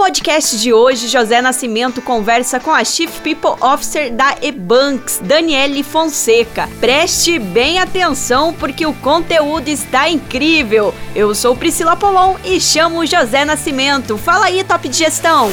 podcast de hoje, José Nascimento conversa com a Chief People Officer da Ebanks, Daniele Fonseca. Preste bem atenção porque o conteúdo está incrível. Eu sou Priscila Polon e chamo José Nascimento. Fala aí, top de gestão.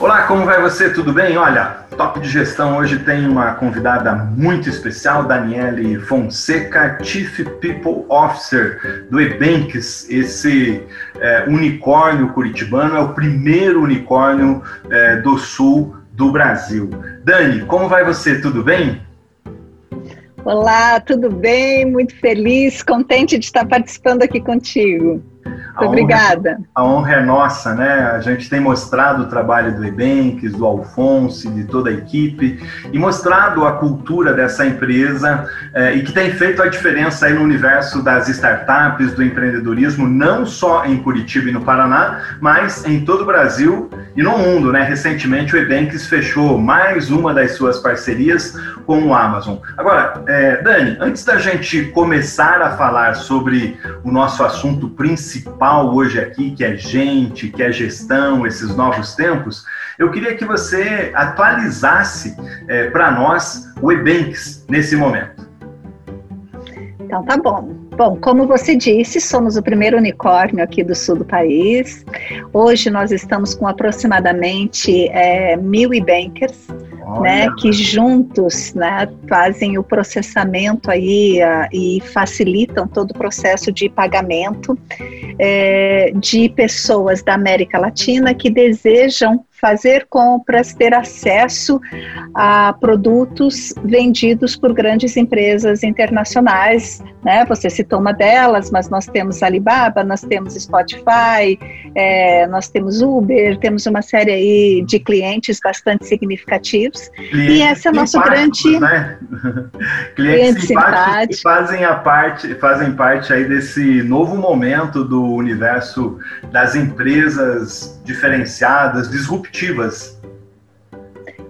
Olá, como vai você? Tudo bem? Olha, Top de Gestão hoje tem uma convidada muito especial, Daniele Fonseca, Chief People Officer do Ebanks, esse é, unicórnio curitibano, é o primeiro unicórnio é, do sul do Brasil. Dani, como vai você? Tudo bem? Olá, tudo bem? Muito feliz, contente de estar participando aqui contigo. Obrigada. A honra é nossa, né? A gente tem mostrado o trabalho do Ebanks, do Alfonso, de toda a equipe, e mostrado a cultura dessa empresa eh, e que tem feito a diferença aí no universo das startups, do empreendedorismo, não só em Curitiba e no Paraná, mas em todo o Brasil e no mundo, né? Recentemente o Ebanks fechou mais uma das suas parcerias com o Amazon. Agora, eh, Dani, antes da gente começar a falar sobre o nosso assunto principal, principal hoje aqui, que é gente, que é gestão, esses novos tempos, eu queria que você atualizasse é, para nós o Ebanks nesse momento. Então tá bom. Bom, como você disse, somos o primeiro unicórnio aqui do sul do país. Hoje nós estamos com aproximadamente é, mil e-bankers né, que juntos né, fazem o processamento aí uh, e facilitam todo o processo de pagamento é, de pessoas da América Latina que desejam fazer compras, ter acesso a produtos vendidos por grandes empresas internacionais. Né? Você citou uma delas, mas nós temos Alibaba, nós temos Spotify, é, nós temos Uber, temos uma série aí de clientes bastante significativos. Clientes e esse é o nosso grande. Né? clientes simpáticos fazem, a parte, fazem parte aí desse novo momento do universo das empresas diferenciadas, disruptivas disruptivas.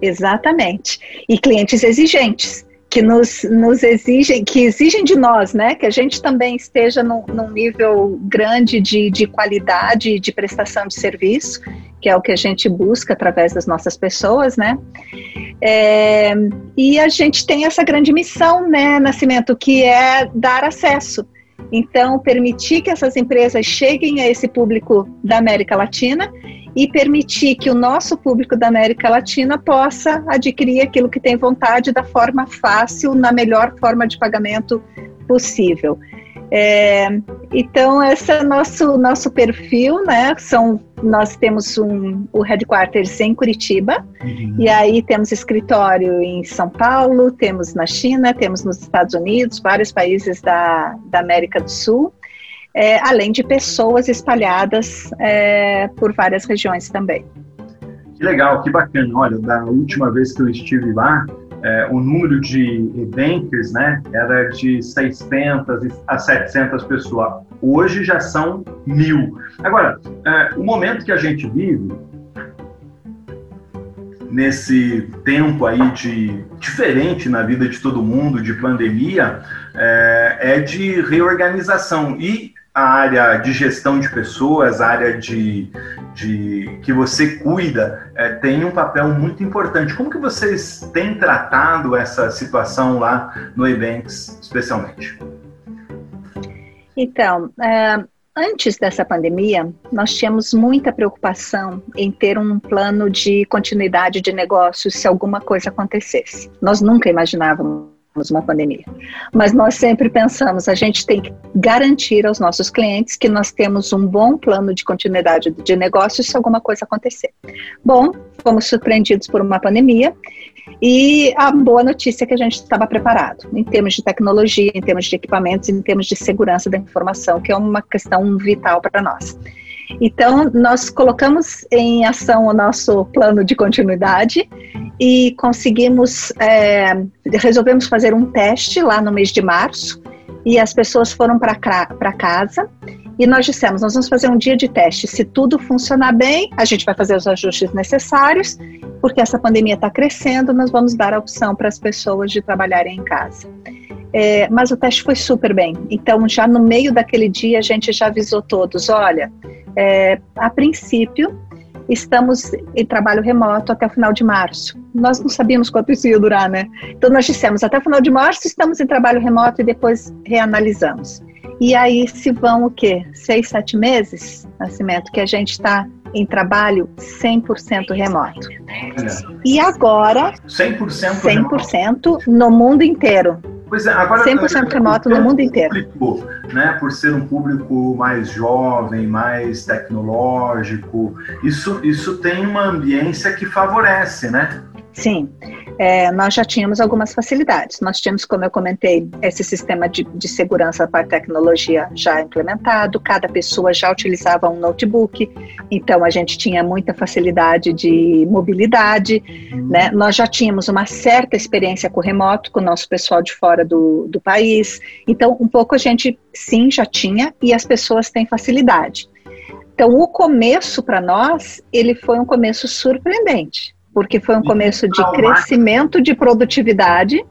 Exatamente. E clientes exigentes, que nos, nos exigem, que exigem de nós, né? Que a gente também esteja num, num nível grande de, de qualidade de prestação de serviço, que é o que a gente busca através das nossas pessoas, né? É, e a gente tem essa grande missão, né, Nascimento, que é dar acesso. Então, permitir que essas empresas cheguem a esse público da América Latina e permitir que o nosso público da América Latina possa adquirir aquilo que tem vontade da forma fácil, na melhor forma de pagamento possível. É, então, esse é o nosso, nosso perfil, né? São, nós temos um, o headquarters em Curitiba, uhum. e aí temos escritório em São Paulo, temos na China, temos nos Estados Unidos, vários países da, da América do Sul, é, além de pessoas espalhadas é, por várias regiões também. Que legal, que bacana. Olha, da última vez que eu estive lá, é, o número de bankers né, era de 600 a 700 pessoas. Hoje já são mil. Agora, é, o momento que a gente vive, nesse tempo aí de diferente na vida de todo mundo, de pandemia, é, é de reorganização. E a área de gestão de pessoas, a área de, de que você cuida, é, tem um papel muito importante. Como que vocês têm tratado essa situação lá no Ebanks, especialmente? Então, é, antes dessa pandemia, nós tínhamos muita preocupação em ter um plano de continuidade de negócios se alguma coisa acontecesse. Nós nunca imaginávamos uma pandemia. Mas nós sempre pensamos, a gente tem que garantir aos nossos clientes que nós temos um bom plano de continuidade de negócio se alguma coisa acontecer. Bom, fomos surpreendidos por uma pandemia e a boa notícia é que a gente estava preparado em termos de tecnologia, em termos de equipamentos, em termos de segurança da informação, que é uma questão vital para nós. Então, nós colocamos em ação o nosso plano de continuidade e conseguimos, é, resolvemos fazer um teste lá no mês de março e as pessoas foram para casa e nós dissemos, nós vamos fazer um dia de teste. Se tudo funcionar bem, a gente vai fazer os ajustes necessários, porque essa pandemia está crescendo, nós vamos dar a opção para as pessoas de trabalharem em casa. É, mas o teste foi super bem. Então, já no meio daquele dia, a gente já avisou todos: olha, é, a princípio, estamos em trabalho remoto até o final de março. Nós não sabíamos quanto isso ia durar, né? Então nós dissemos até o final de março estamos em trabalho remoto e depois reanalisamos. E aí se vão o quê? Seis, sete meses, Nascimento, que a gente está em trabalho 100% remoto. E agora, 100%, 100% no mundo inteiro. Pois é, agora 100% remoto no mundo inteiro. Público, né, por ser um público mais jovem, mais tecnológico, isso, isso tem uma ambiência que favorece, né? Sim, é, nós já tínhamos algumas facilidades. Nós tínhamos, como eu comentei, esse sistema de, de segurança para tecnologia já implementado, cada pessoa já utilizava um notebook, então a gente tinha muita facilidade de mobilidade. Uhum. Né? Nós já tínhamos uma certa experiência com o remoto, com o nosso pessoal de fora do, do país, então um pouco a gente sim já tinha e as pessoas têm facilidade. Então, o começo para nós, ele foi um começo surpreendente porque foi um começo de crescimento de produtividade.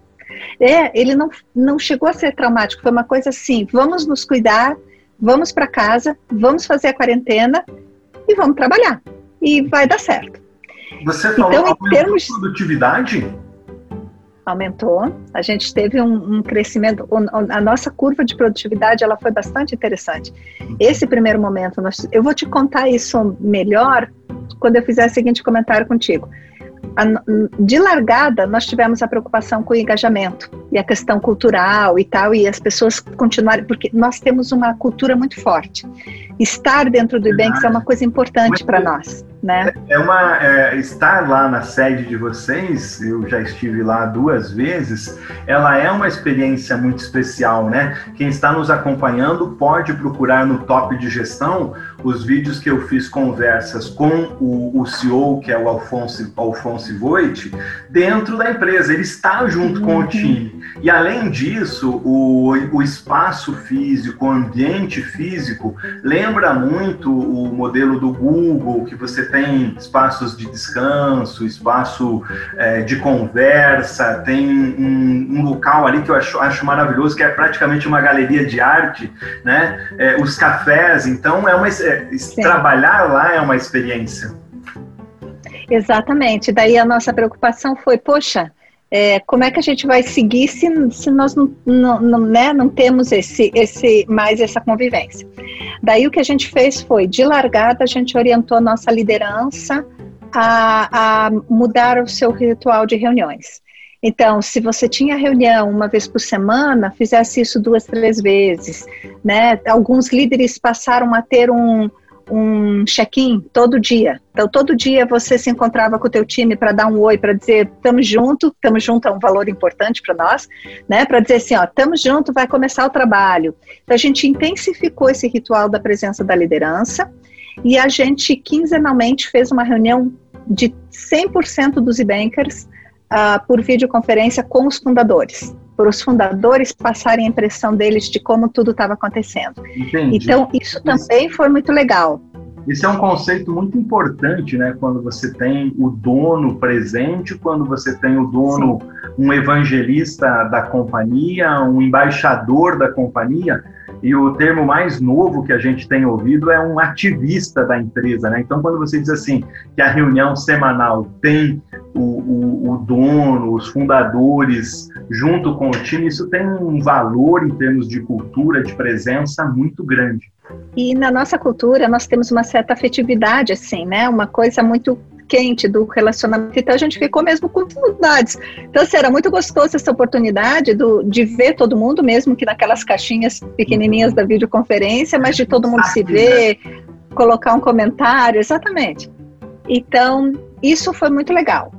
É, ele não, não chegou a ser traumático, foi uma coisa assim: vamos nos cuidar, vamos para casa, vamos fazer a quarentena e vamos trabalhar. E vai dar certo. Você falou então, em termos de produtividade? Aumentou. A gente teve um, um, crescimento. A nossa curva de produtividade ela foi bastante interessante. Esse primeiro momento, nós, eu vou te contar isso melhor quando eu fizer o seguinte comentário contigo de largada, nós tivemos a preocupação com o engajamento e a questão cultural e tal, e as pessoas continuarem, porque nós temos uma cultura muito forte. Estar dentro do IBENX é uma coisa importante para nós. Né? É, é uma é, estar lá na sede de vocês, eu já estive lá duas vezes. Ela é uma experiência muito especial, né? Quem está nos acompanhando pode procurar no Top de Gestão os vídeos que eu fiz conversas com o, o CEO, que é o Alfonso, Alfonso Voit, dentro da empresa. Ele está junto uhum. com o uhum. time. E além disso, o, o espaço físico, o ambiente físico, lembra muito o modelo do Google, que você tem espaços de descanso, espaço é, de conversa, tem um, um, local ali que eu acho, acho maravilhoso, que é praticamente uma galeria de arte, né? É, os cafés, então é uma é, trabalhar lá é uma experiência. Exatamente. Daí a nossa preocupação foi, poxa, é, como é que a gente vai seguir se, se nós não, não, não, né, não temos esse, esse, mais essa convivência? Daí o que a gente fez foi, de largada, a gente orientou a nossa liderança a, a mudar o seu ritual de reuniões. Então, se você tinha reunião uma vez por semana, fizesse isso duas, três vezes, né? Alguns líderes passaram a ter um, um check-in todo dia. Então, todo dia você se encontrava com o teu time para dar um oi, para dizer, estamos junto, estamos junto é um valor importante para nós, né? Para dizer assim, ó, estamos junto, vai começar o trabalho. Então, a gente intensificou esse ritual da presença da liderança e a gente quinzenalmente fez uma reunião de 100% dos e-bankers uh, por videoconferência com os fundadores para os fundadores passarem a impressão deles de como tudo estava acontecendo. Entendi. Então, isso também foi muito legal. Esse é um conceito muito importante, né? Quando você tem o dono presente, quando você tem o dono, Sim. um evangelista da companhia, um embaixador da companhia, e o termo mais novo que a gente tem ouvido é um ativista da empresa, né? Então, quando você diz assim que a reunião semanal tem o, o, o dono, os fundadores junto com o time, isso tem um valor em termos de cultura, de presença muito grande. E na nossa cultura nós temos uma certa afetividade, assim, né? Uma coisa muito quente do relacionamento. Então a gente ficou mesmo com saudades. Então, assim, era muito gostoso essa oportunidade do, de ver todo mundo, mesmo que naquelas caixinhas pequenininhas da videoconferência, mas de todo mundo se ver, colocar um comentário, exatamente. Então, isso foi muito legal.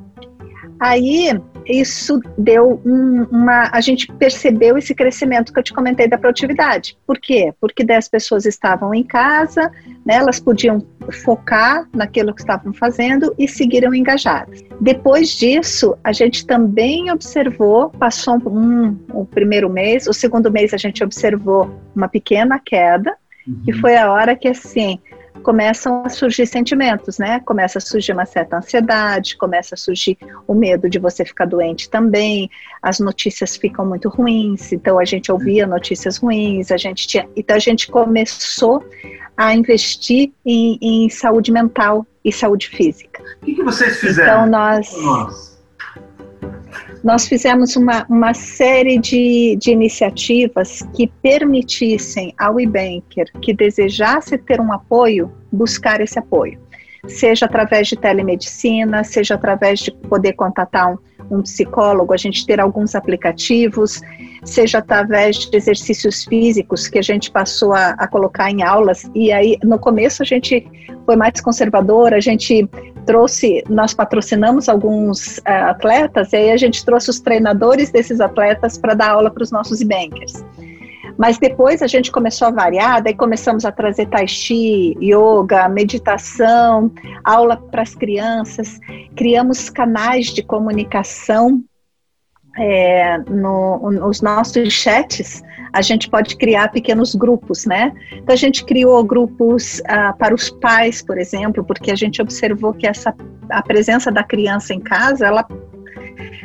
Aí, isso deu um, uma. A gente percebeu esse crescimento que eu te comentei da produtividade. Por quê? Porque 10 pessoas estavam em casa, né, elas podiam focar naquilo que estavam fazendo e seguiram engajadas. Depois disso, a gente também observou, passou um, o primeiro mês, o segundo mês a gente observou uma pequena queda, uhum. que foi a hora que assim começam a surgir sentimentos, né? Começa a surgir uma certa ansiedade, começa a surgir o medo de você ficar doente também, as notícias ficam muito ruins, então a gente ouvia notícias ruins, a gente tinha, então a gente começou a investir em, em saúde mental e saúde física. O que, que vocês fizeram? Então nós nós fizemos uma, uma série de, de iniciativas que permitissem ao e-banker que desejasse ter um apoio, buscar esse apoio. Seja através de telemedicina, seja através de poder contatar um, um psicólogo, a gente ter alguns aplicativos, seja através de exercícios físicos que a gente passou a, a, colocar em aulas. E aí, no começo, a gente foi mais conservador, a gente trouxe, nós patrocinamos alguns uh, atletas, e aí a gente trouxe os treinadores desses atletas para dar aula para os nossos e-bankers. Mas depois a gente começou a variar, daí começamos a trazer tai chi, yoga, meditação, aula para as crianças, criamos canais de comunicação é, no, nos nossos chats, a gente pode criar pequenos grupos, né? Então a gente criou grupos ah, para os pais, por exemplo, porque a gente observou que essa a presença da criança em casa, ela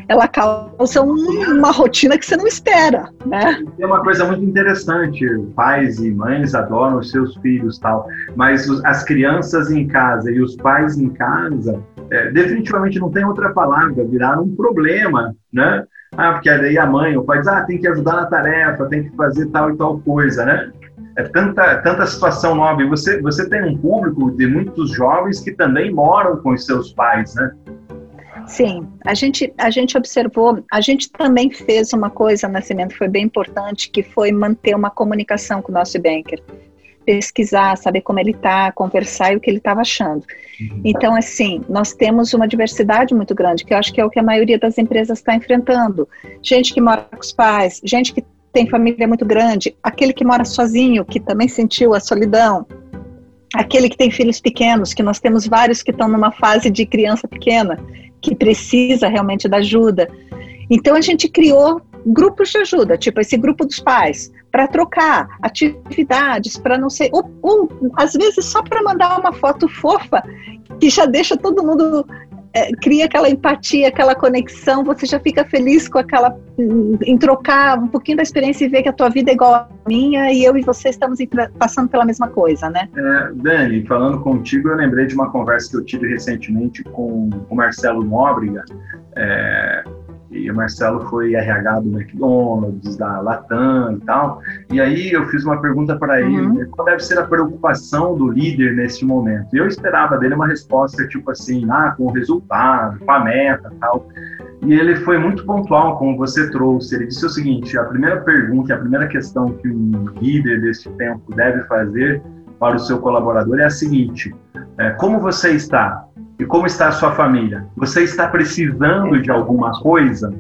ela causa um, uma rotina que você não espera, né? É uma coisa muito interessante, pais e mães adoram os seus filhos tal, mas as crianças em casa e os pais em casa, é, definitivamente não tem outra palavra, viraram um problema, né? Ah, porque daí a mãe, o pai diz, ah, tem que ajudar na tarefa, tem que fazer tal e tal coisa, né? É tanta, tanta situação nova. E você, você tem um público de muitos jovens que também moram com os seus pais, né? Sim, a gente, a gente observou, a gente também fez uma coisa, Nascimento, foi bem importante, que foi manter uma comunicação com o nosso banker. Pesquisar, saber como ele está, conversar e o que ele estava achando. Uhum. Então, assim, nós temos uma diversidade muito grande, que eu acho que é o que a maioria das empresas está enfrentando. Gente que mora com os pais, gente que tem família muito grande, aquele que mora sozinho, que também sentiu a solidão, aquele que tem filhos pequenos, que nós temos vários que estão numa fase de criança pequena que precisa realmente da ajuda. Então a gente criou grupos de ajuda, tipo esse grupo dos pais, para trocar atividades, para não ser, ou, ou às vezes só para mandar uma foto fofa que já deixa todo mundo é, cria aquela empatia, aquela conexão, você já fica feliz com aquela em trocar um pouquinho da experiência e ver que a tua vida é igual à minha e eu e você estamos passando pela mesma coisa, né? É, Dani, falando contigo, eu lembrei de uma conversa que eu tive recentemente com o Marcelo Nóbrega. É, e o Marcelo foi RH do McDonald's, da Latam e tal. E aí eu fiz uma pergunta para ele, uhum. Né, qual deve ser a preocupação do líder nesse momento? E eu esperava dele uma resposta tipo assim, ah, com o resultado, com a meta tal. E ele foi muito pontual, como você trouxe. Ele disse o seguinte: a primeira pergunta, a primeira questão que um líder desse tempo deve fazer para o seu colaborador é a seguinte: é, como você está? E como está a sua família? Você está precisando de alguma coisa?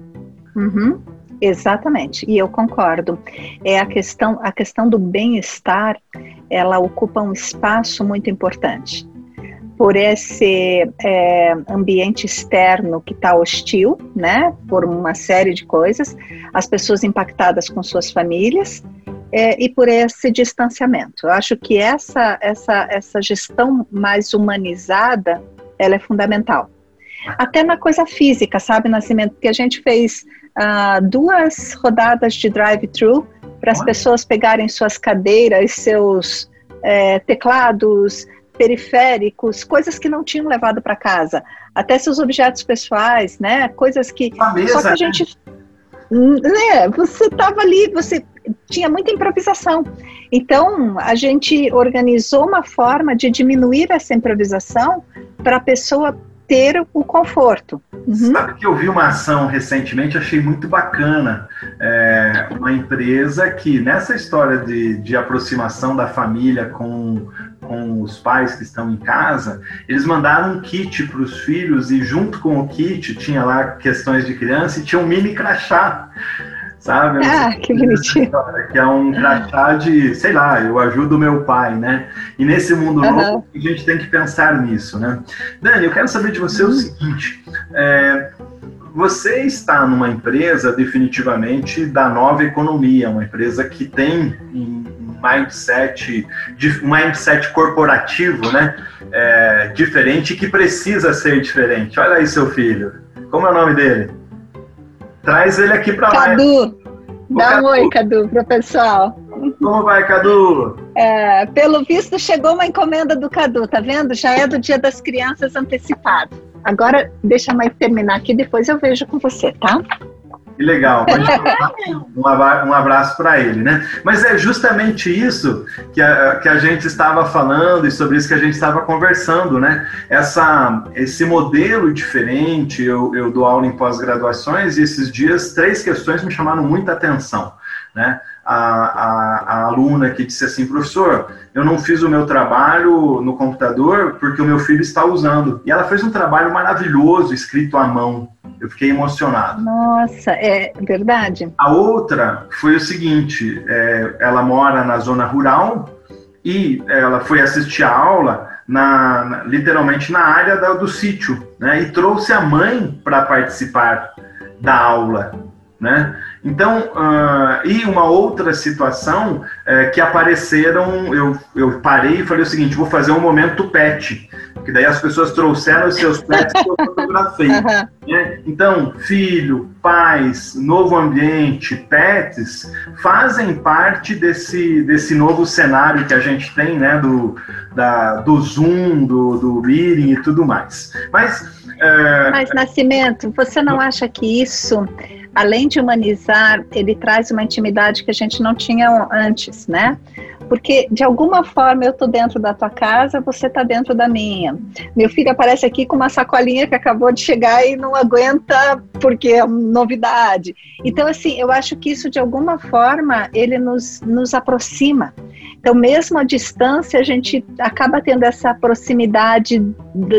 Uhum, exatamente, e eu concordo. É a questão, a questão do bem-estar, ela ocupa um espaço muito importante. Por esse é, ambiente externo que está hostil, né, por uma série de coisas, as pessoas impactadas com suas famílias, é, e por esse distanciamento. Eu acho que essa, essa, essa gestão mais humanizada ela é fundamental. Até na coisa física, sabe, Nascimento? Que a gente fez uh, duas rodadas de drive-thru para as pessoas pegarem suas cadeiras, seus é, teclados, periféricos, coisas que não tinham levado para casa, até seus objetos pessoais, né? Coisas que mesa, só que a gente, né? Você estava ali, você tinha muita improvisação. Então a gente organizou uma forma de diminuir essa improvisação para a pessoa ter o conforto. Uhum. Sabe que eu vi uma ação recentemente, achei muito bacana. É, uma empresa que, nessa história de, de aproximação da família com, com os pais que estão em casa, eles mandaram um kit para os filhos e, junto com o kit, tinha lá questões de criança e tinha um mini crachá sabe? Ah, que bonitinho. Que é um crachá de, sei lá, eu ajudo meu pai, né? E nesse mundo uhum. novo, a gente tem que pensar nisso, né? Dani, eu quero saber de você uhum. o seguinte: é, você está numa empresa definitivamente da nova economia, uma empresa que tem um mindset, um mindset corporativo, né? É, diferente que precisa ser diferente. Olha aí, seu filho. Como é o nome dele? Traz ele aqui para lá. Cadu, dá Cadu. um oi, Cadu, pro pessoal. Como vai, Cadu? É, pelo visto, chegou uma encomenda do Cadu, tá vendo? Já é do Dia das Crianças antecipado. Agora, deixa a mãe terminar aqui, depois eu vejo com você, tá? Que legal. um abraço para ele, né? Mas é justamente isso que a, que a gente estava falando e sobre isso que a gente estava conversando, né? Essa, esse modelo diferente, eu, eu dou aula em pós-graduações e esses dias três questões me chamaram muita atenção, né? A, a, a aluna que disse assim, professor, eu não fiz o meu trabalho no computador porque o meu filho está usando. E ela fez um trabalho maravilhoso, escrito à mão. Eu fiquei emocionado. Nossa, é verdade. A outra foi o seguinte: é, ela mora na zona rural e ela foi assistir a aula na, na literalmente na área da, do sítio, né? E trouxe a mãe para participar da aula, né? Então, uh, e uma outra situação é, que apareceram, eu, eu parei e falei o seguinte, vou fazer um momento pet, que daí as pessoas trouxeram os seus pets que eu fotografei. Uhum. Né? Então, filho, pais, novo ambiente, pets, fazem parte desse, desse novo cenário que a gente tem, né, do, da, do Zoom, do, do Meeting e tudo mais. Mas, uh, Mas, Nascimento, você não acha que isso além de humanizar, ele traz uma intimidade que a gente não tinha antes, né? Porque de alguma forma eu tô dentro da tua casa, você tá dentro da minha. Meu filho aparece aqui com uma sacolinha que acabou de chegar e não aguenta porque é novidade. Então assim, eu acho que isso de alguma forma ele nos nos aproxima. Então mesmo à distância a gente acaba tendo essa proximidade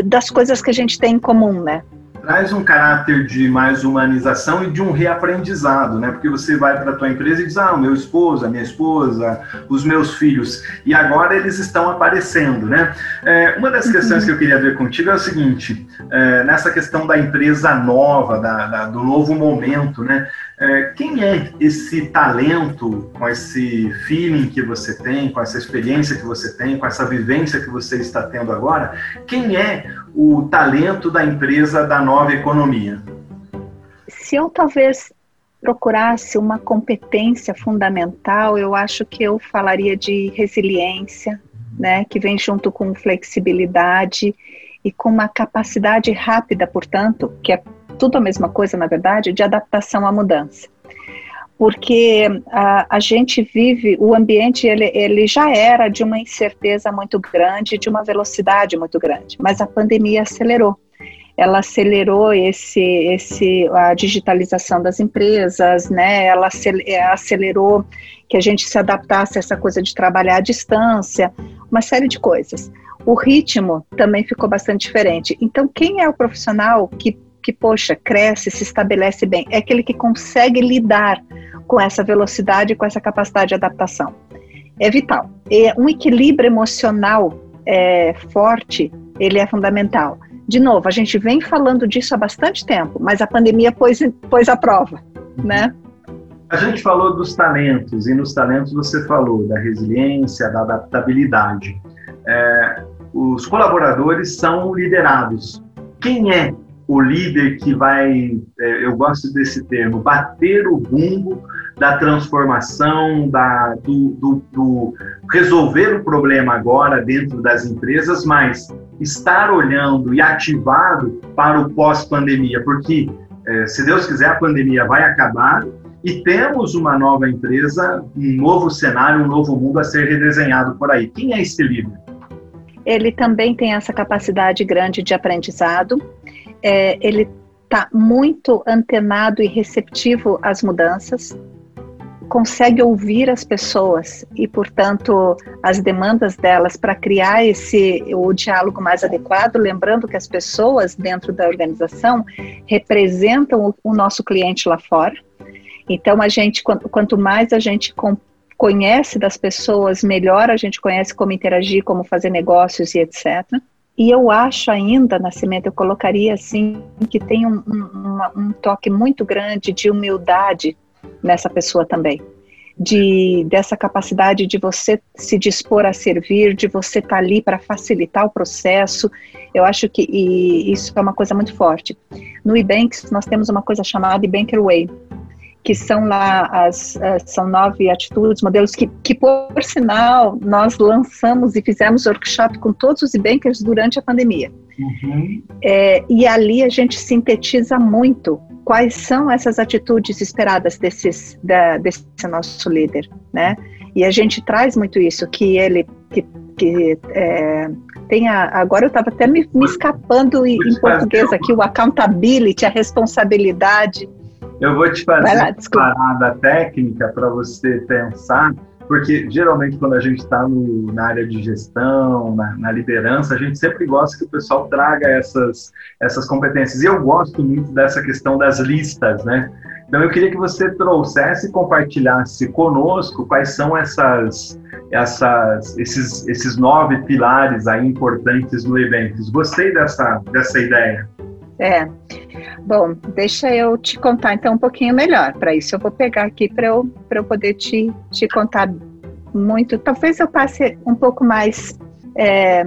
das coisas que a gente tem em comum, né? Traz um caráter de mais humanização e de um reaprendizado, né? Porque você vai para a tua empresa e diz, ah, o meu esposo, a minha esposa, os meus filhos, e agora eles estão aparecendo, né? É, uma das questões que eu queria ver contigo é o seguinte, é, nessa questão da empresa nova, da, da, do novo momento, né? É, quem é esse talento, com esse feeling que você tem, com essa experiência que você tem, com essa vivência que você está tendo agora? Quem é o talento da empresa da nova economia? Se eu talvez procurasse uma competência fundamental, eu acho que eu falaria de resiliência, né, que vem junto com flexibilidade e com uma capacidade rápida, portanto, que é tudo a mesma coisa, na verdade, de adaptação à mudança. Porque a, a gente vive, o ambiente ele, ele já era de uma incerteza muito grande, de uma velocidade muito grande, mas a pandemia acelerou ela acelerou esse, esse, a digitalização das empresas, né? Ela acelerou que a gente se adaptasse a essa coisa de trabalhar à distância, uma série de coisas. O ritmo também ficou bastante diferente. Então, quem é o profissional que que, poxa, cresce, se estabelece bem, é aquele que consegue lidar com essa velocidade, com essa capacidade de adaptação. É vital. E um equilíbrio emocional é, forte, ele é fundamental. De novo, a gente vem falando disso há bastante tempo, mas a pandemia pôs, pôs a prova, né? A gente falou dos talentos, e nos talentos você falou da resiliência, da adaptabilidade. É, os colaboradores são liderados. Quem é o líder que vai, é, eu gosto desse termo, bater o bumbo da transformação, da, do, do, do, resolver o problema agora dentro das empresas, mas estar olhando e ativado para o pós-pandemia, porque é, se Deus quiser a pandemia vai acabar e temos uma nova empresa, um novo cenário, um novo mundo a ser redesenhado por aí. Quem é esse líder? Ele também tem essa capacidade grande de aprendizado é, ele está muito antenado e receptivo às mudanças, consegue ouvir as pessoas e, portanto, as demandas delas para criar esse o diálogo mais adequado, lembrando que as pessoas dentro da organização representam o, o nosso cliente lá fora. Então, a gente quanto, quanto mais a gente conhece das pessoas, melhor a gente conhece como interagir, como fazer negócios e etc. E eu acho ainda, Nascimento, eu colocaria assim, que tem um, um, um toque muito grande de humildade nessa pessoa também. De, dessa capacidade de você se dispor a servir, de você estar tá ali para facilitar o processo. Eu acho que isso é uma coisa muito forte. No eBanks, nós temos uma coisa chamada eBanker Way, que são lá as, as, são nove atitudes, modelos que, que por sinal nós lançamos e fizemos workshop com todos os bankers durante a pandemia. Uhum. É, e ali a gente sintetiza muito quais são essas atitudes esperadas desses, da, desse nosso líder, né? E a gente traz muito isso que ele que, que é, tem a, agora eu estava até me, me escapando em, em português aqui o accountability, a responsabilidade. Eu vou te fazer lá, uma parada técnica para você pensar, porque geralmente quando a gente está na área de gestão, na, na, liderança, a gente sempre gosta que o pessoal traga essas, essas competências. E eu gosto muito dessa questão das listas, né? Então eu queria que você trouxesse e compartilhasse conosco quais são essas, essas, esses, esses nove pilares aí importantes do Eventos. Gostei dessa, dessa ideia. É. Bom, deixa eu te contar então um pouquinho melhor. Para isso eu vou pegar aqui para eu, eu poder te, te contar muito. Talvez eu passe um pouco mais é,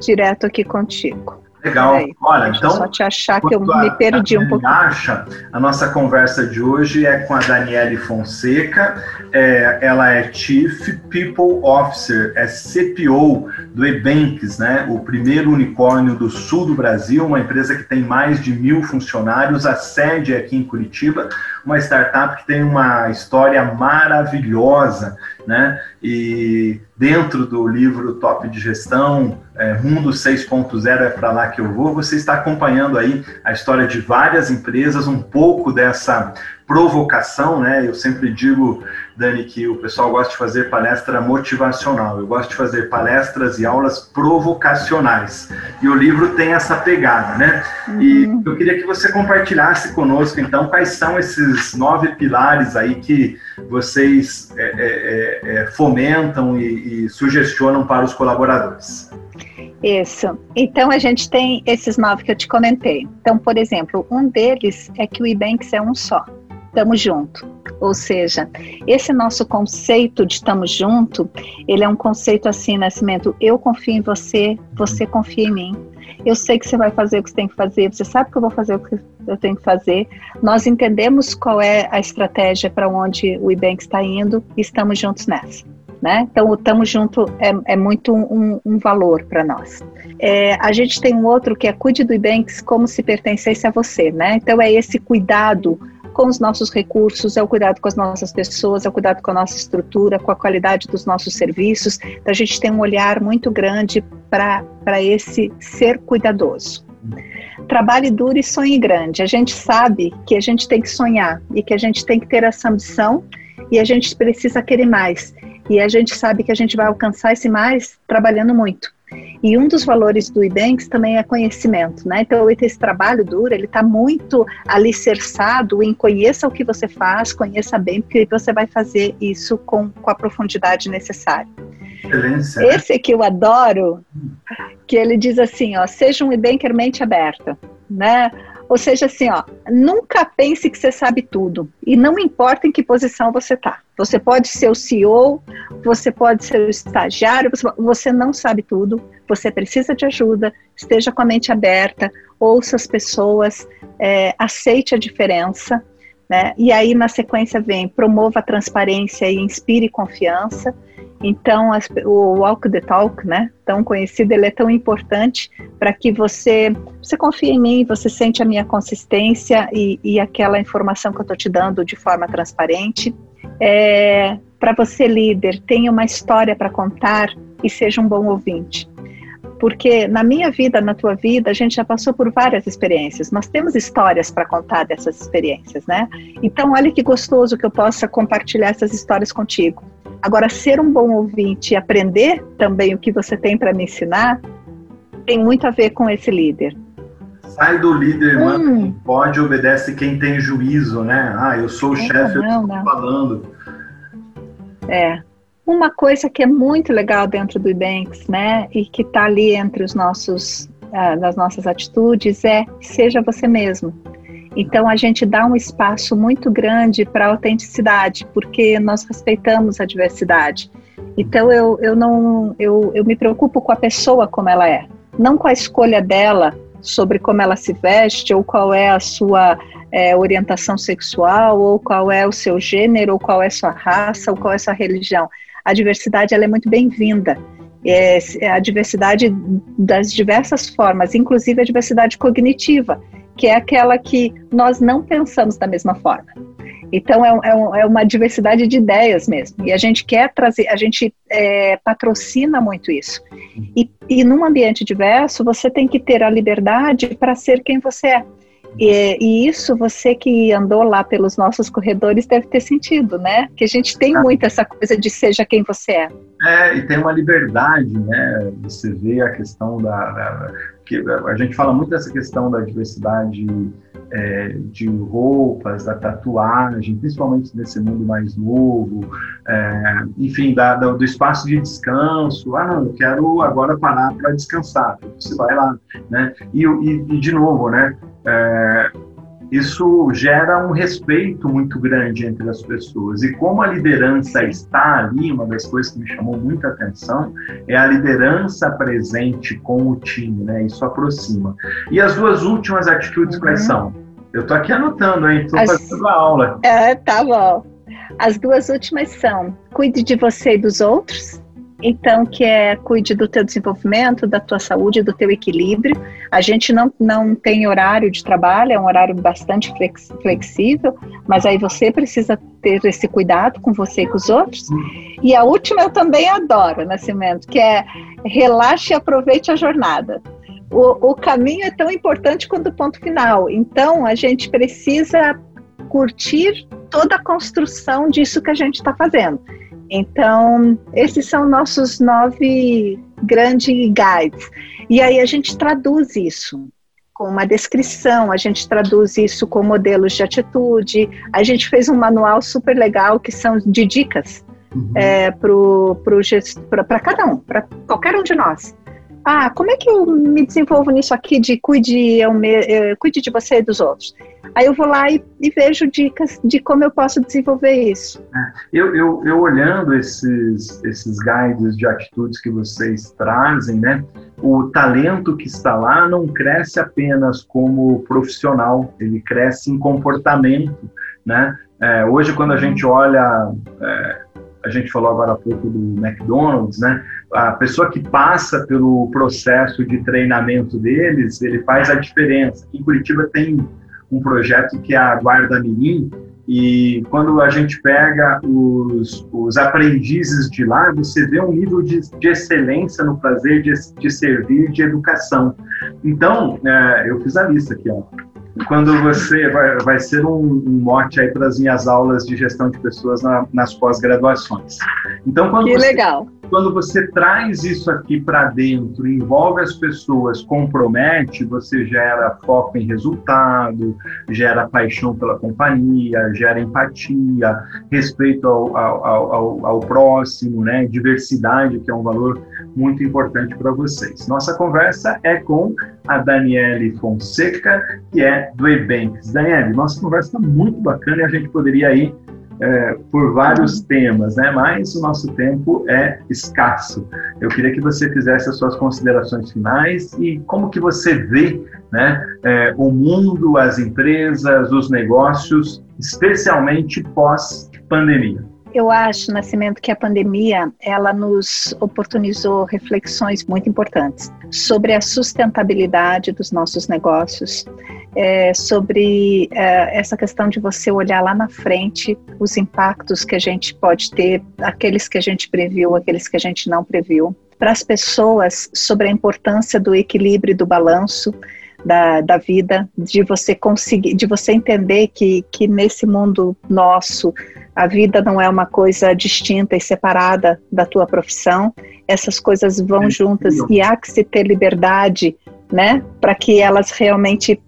direto aqui contigo. Legal. Olha, então. Só te achar que eu me perdi um pouco. Acha, a nossa conversa de hoje é com a Daniele Fonseca. É, ela é Chief People Officer, é CPO do Ebanks, né? O primeiro unicórnio do sul do Brasil, uma empresa que tem mais de mil funcionários. A sede é aqui em Curitiba, uma startup que tem uma história maravilhosa, né? E dentro do livro Top de Gestão, é, Mundo 6.0 é para lá que eu vou, você está acompanhando aí a história de várias empresas, um pouco dessa provocação, né? Eu sempre digo, Dani, que o pessoal gosta de fazer palestra motivacional. Eu gosto de fazer palestras e aulas provocacionais. E o livro tem essa pegada, né? Uhum. E eu queria que você compartilhasse conosco, então, quais são esses nove pilares aí que vocês é, é, é, é fomentam e, e sugestionam para os colaboradores. Isso. Então a gente tem esses nove que eu te comentei. Então, por exemplo, um deles é que o Ebanks é um só estamos junto. Ou seja, esse nosso conceito de estamos junto, ele é um conceito assim, Nascimento, eu confio em você, você confia em mim. Eu sei que você vai fazer o que você tem que fazer, você sabe que eu vou fazer o que eu tenho que fazer. Nós entendemos qual é a estratégia para onde o Ibank está indo e estamos juntos nessa. Né? Então, o estamos junto é, é muito um, um valor para nós. É, a gente tem um outro que é cuide do Ibanks como se pertencesse a você, né? Então, é esse cuidado com os nossos recursos, é o cuidado com as nossas pessoas, é o cuidado com a nossa estrutura, com a qualidade dos nossos serviços. Então, a gente tem um olhar muito grande para esse ser cuidadoso. Trabalhe duro e sonhe grande. A gente sabe que a gente tem que sonhar e que a gente tem que ter essa ambição e a gente precisa querer mais. E a gente sabe que a gente vai alcançar esse mais trabalhando muito. E um dos valores do IBANKS também é conhecimento, né? Então, esse trabalho duro, ele está muito alicerçado em conheça o que você faz, conheça bem, porque você vai fazer isso com, com a profundidade necessária. Excelência. Né? Esse que eu adoro, que ele diz assim, ó, seja um e-banker mente aberta, né? Ou seja, assim, ó, nunca pense que você sabe tudo. E não importa em que posição você está. Você pode ser o CEO, você pode ser o estagiário, você, não sabe tudo, você precisa de ajuda, esteja com a mente aberta, ouça as pessoas, é, aceite a diferença, né? E aí, na sequência, vem promova a transparência e inspire confiança. Então, as, o Walk the Talk, né, tão conhecido, ele é tão importante para que você, você confie em mim, você sente a minha consistência e, e aquela informação que eu estou te dando de forma transparente. É, para você, líder, tenha uma história para contar e seja um bom ouvinte. Porque na minha vida, na tua vida, a gente já passou por várias experiências. Nós temos histórias para contar dessas experiências, né? Então, olha que gostoso que eu possa compartilhar essas histórias contigo. Agora, ser um bom ouvinte e aprender também o que você tem para me ensinar tem muito a ver com esse líder. Sai do líder, hum. mano, pode, obedece quem tem juízo, né? Ah, eu sou o é, chefe, eu estou falando. É. Uma coisa que é muito legal dentro do Ebanks, né, e que está ali entre os nossos, uh, das nossas atitudes é seja você mesmo. Então a gente dá um espaço muito grande para a autenticidade, porque nós respeitamos a diversidade. Então eu, eu não eu, eu me preocupo com a pessoa como ela é, não com a escolha dela sobre como ela se veste ou qual é a sua é, orientação sexual, ou qual é o seu gênero, ou qual é sua raça, ou qual é sua religião. A diversidade ela é muito bem-vinda. É a diversidade das diversas formas, inclusive a diversidade cognitiva, que é aquela que nós não pensamos da mesma forma. Então é, é, é, uma diversidade de ideias mesmo. E a gente quer trazer, a gente é, patrocina muito isso. E, e num ambiente diverso, você tem que ter a liberdade para ser quem você é. E, e, isso você que andou lá pelos nossos corredores deve ter sentido, né? Que a gente tem muito essa coisa de seja quem você é. É, e tem uma liberdade, né? Você vê a questão da, da que a gente fala muito dessa questão da diversidade é, de roupas, da tatuagem, principalmente nesse mundo mais novo, é, enfim, da, da, do espaço de descanso. Ah, não, eu quero agora parar para descansar. Você vai lá, né? E, e, e de novo, né? É, isso gera um respeito muito grande entre as pessoas. E como a liderança está ali, uma das coisas que me chamou muita atenção é a liderança presente com o time, né? Isso aproxima. E as duas últimas atitudes uhum. quais são? Eu tô aqui anotando, hein? As... fazendo a aula. É, tá bom. As duas últimas são: cuide de você e dos outros então, que é cuide do teu desenvolvimento, da tua saúde, do teu equilíbrio. A gente não, não tem horário de trabalho, é um horário bastante flex, flexível, mas aí você precisa ter esse cuidado com você e com os outros. E a última eu também adoro, Nascimento, que é relaxe e aproveite a jornada. O, o caminho é tão importante quanto o ponto final. Então, a gente precisa curtir toda a construção disso que a gente está fazendo. Então, esses são nossos nove grandes guides. E aí a gente traduz isso com uma descrição, a gente traduz isso com modelos de atitude. A gente fez um manual super legal que são de dicas uhum. é, para cada um, para qualquer um de nós. Ah, como é que eu me desenvolvo nisso aqui de cuide, eu me, eh, cuide de você e dos outros? Aí eu vou lá e, e vejo dicas de como eu posso desenvolver isso. É, eu, eu, eu, olhando esses, esses guides de atitudes que vocês trazem, né? O talento que está lá não cresce apenas como profissional, ele cresce em comportamento, né? É, hoje, quando a gente olha, é, a gente falou agora há pouco do McDonald's, né? A pessoa que passa pelo processo de treinamento deles, ele faz a diferença. Em Curitiba tem um projeto que é a Guarda Mirim, e quando a gente pega os, os aprendizes de lá, você vê um nível de, de excelência no prazer de, de servir, de educação. Então, é, eu fiz a lista aqui, ó quando você vai, vai ser um, um mote aí para as minhas aulas de gestão de pessoas na, nas pós-graduações. Então, quando que você, legal. Quando você traz isso aqui para dentro, envolve as pessoas, compromete, você gera foco em resultado, gera paixão pela companhia, gera empatia, respeito ao, ao, ao, ao próximo, né? diversidade, que é um valor muito importante para vocês. Nossa conversa é com a Daniele Fonseca, que é do Ebanks. Daniele, nossa conversa está muito bacana e a gente poderia ir é, por vários temas, né? mas o nosso tempo é escasso. Eu queria que você fizesse as suas considerações finais e como que você vê né, é, o mundo, as empresas, os negócios, especialmente pós-pandemia. Eu acho, Nascimento, que a pandemia ela nos oportunizou reflexões muito importantes sobre a sustentabilidade dos nossos negócios, é, sobre é, essa questão de você olhar lá na frente os impactos que a gente pode ter, aqueles que a gente previu, aqueles que a gente não previu. Para as pessoas, sobre a importância do equilíbrio e do balanço, da, da vida, de você conseguir, de você entender que, que nesse mundo nosso a vida não é uma coisa distinta e separada da tua profissão, essas coisas vão juntas e há que se ter liberdade, né, para que elas realmente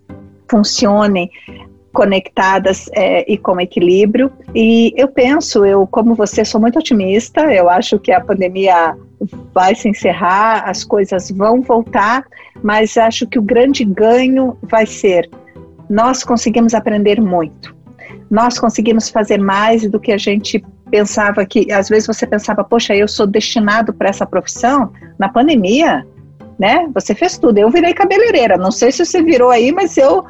funcionem conectadas é, e com equilíbrio. E eu penso, eu como você sou muito otimista, eu acho que a pandemia vai se encerrar, as coisas vão voltar, mas acho que o grande ganho vai ser nós conseguimos aprender muito. Nós conseguimos fazer mais do que a gente pensava que, às vezes você pensava, poxa, eu sou destinado para essa profissão. Na pandemia, né? Você fez tudo. Eu virei cabeleireira. Não sei se você virou aí, mas eu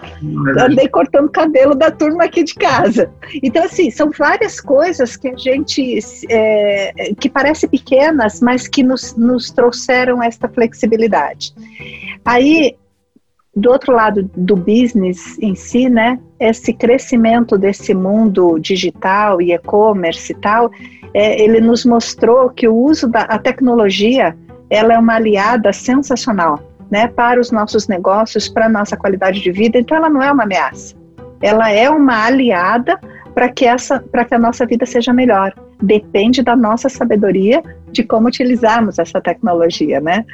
andei cortando cabelo da turma aqui de casa. Então, assim, são várias coisas que a gente é, que parecem pequenas, mas que nos, nos trouxeram esta flexibilidade. Aí, do outro lado do business em si, né? Esse crescimento desse mundo digital e e-commerce e tal, é, ele nos mostrou que o uso da tecnologia ela é uma aliada sensacional, né, para os nossos negócios, para a nossa qualidade de vida. Então, ela não é uma ameaça. Ela é uma aliada para que essa, para que a nossa vida seja melhor. Depende da nossa sabedoria de como utilizarmos essa tecnologia, né?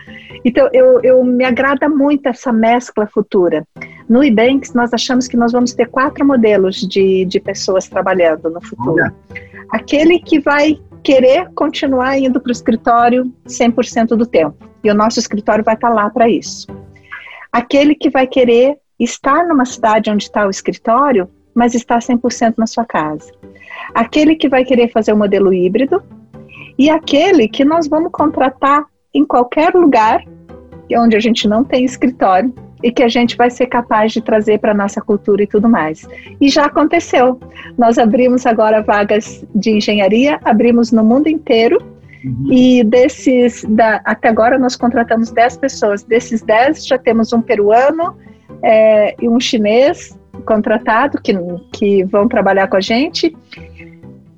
Então, eu, eu me agrada muito essa mescla futura. No Ebanks, nós achamos que nós vamos ter quatro modelos de, de pessoas trabalhando no futuro. Olha. Aquele que vai querer continuar indo para o escritório 100% do tempo. E o nosso escritório vai estar tá lá para isso. Aquele que vai querer estar numa cidade onde está o escritório, mas estar 100% na sua casa. Aquele que vai querer fazer o um modelo híbrido e aquele que nós vamos contratar em qualquer lugar onde a gente não tem escritório e que a gente vai ser capaz de trazer para a nossa cultura e tudo mais. E já aconteceu. Nós abrimos agora vagas de engenharia, abrimos no mundo inteiro. Uhum. E desses, da, até agora nós contratamos 10 pessoas. Desses 10, já temos um peruano é, e um chinês contratado que, que vão trabalhar com a gente.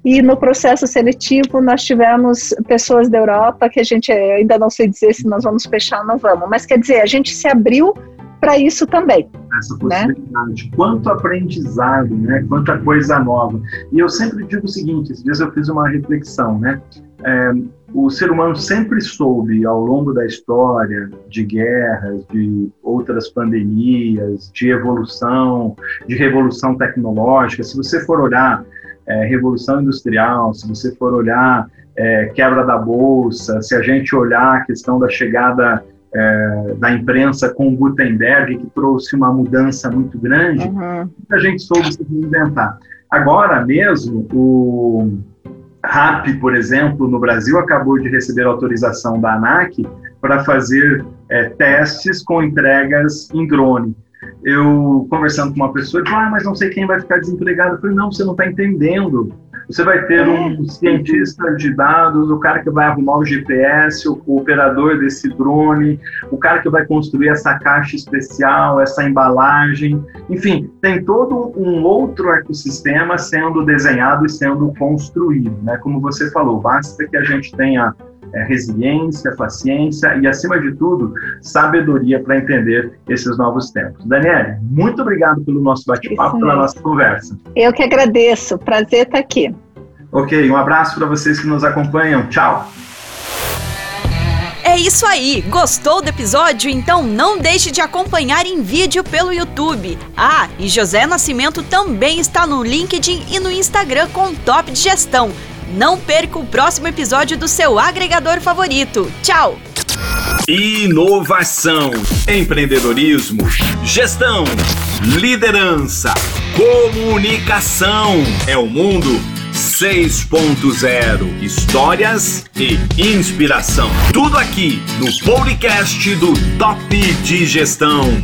E no processo seletivo nós tivemos pessoas da Europa que a gente ainda não sei dizer se nós vamos fechar ou não vamos, mas quer dizer, a gente se abriu para isso também. Essa né? possibilidade. Né? Quanto aprendizado, né? Quanta coisa nova. E eu sempre digo o seguinte: esses dias eu fiz uma reflexão, né? É, o ser humano sempre soube, ao longo da história, de guerras, de outras pandemias, de evolução, de revolução tecnológica. Se você for olhar é, revolução industrial, se você for olhar é, quebra da bolsa, se a gente olhar a questão da chegada é, da imprensa com Gutenberg, que trouxe uma mudança muito grande, uhum. a gente soube se reinventar. Agora mesmo, o RAP, por exemplo, no Brasil, acabou de receber autorização da ANAC para fazer é, testes com entregas em drone eu conversando com uma pessoa, falei, ah, mas não sei quem vai ficar desempregado. Eu falei, não, você não está entendendo. Você vai ter um cientista de dados, o cara que vai arrumar o GPS, o, o, operador desse drone, o cara que vai construir essa caixa especial, essa embalagem. Enfim, tem todo um outro ecossistema sendo desenhado e sendo construído. Né? Como você falou, basta que a gente tenha é, resiliência, paciência e, acima de tudo, sabedoria para entender esses novos tempos. Daniele, muito obrigado pelo nosso bate-papo, pela nossa conversa. Eu que agradeço, prazer estar aqui. Ok, um abraço para vocês que nos acompanham. Tchau! É isso aí! Gostou do episódio? Então não deixe de acompanhar em vídeo pelo YouTube. Ah, e José Nascimento também está no LinkedIn e no Instagram com Top de Gestão. Não perca o próximo episódio do seu agregador favorito. Tchau! Inovação, empreendedorismo, gestão, liderança, comunicação. É o mundo 6.0. Histórias e inspiração. Tudo aqui no podcast do Top de Gestão.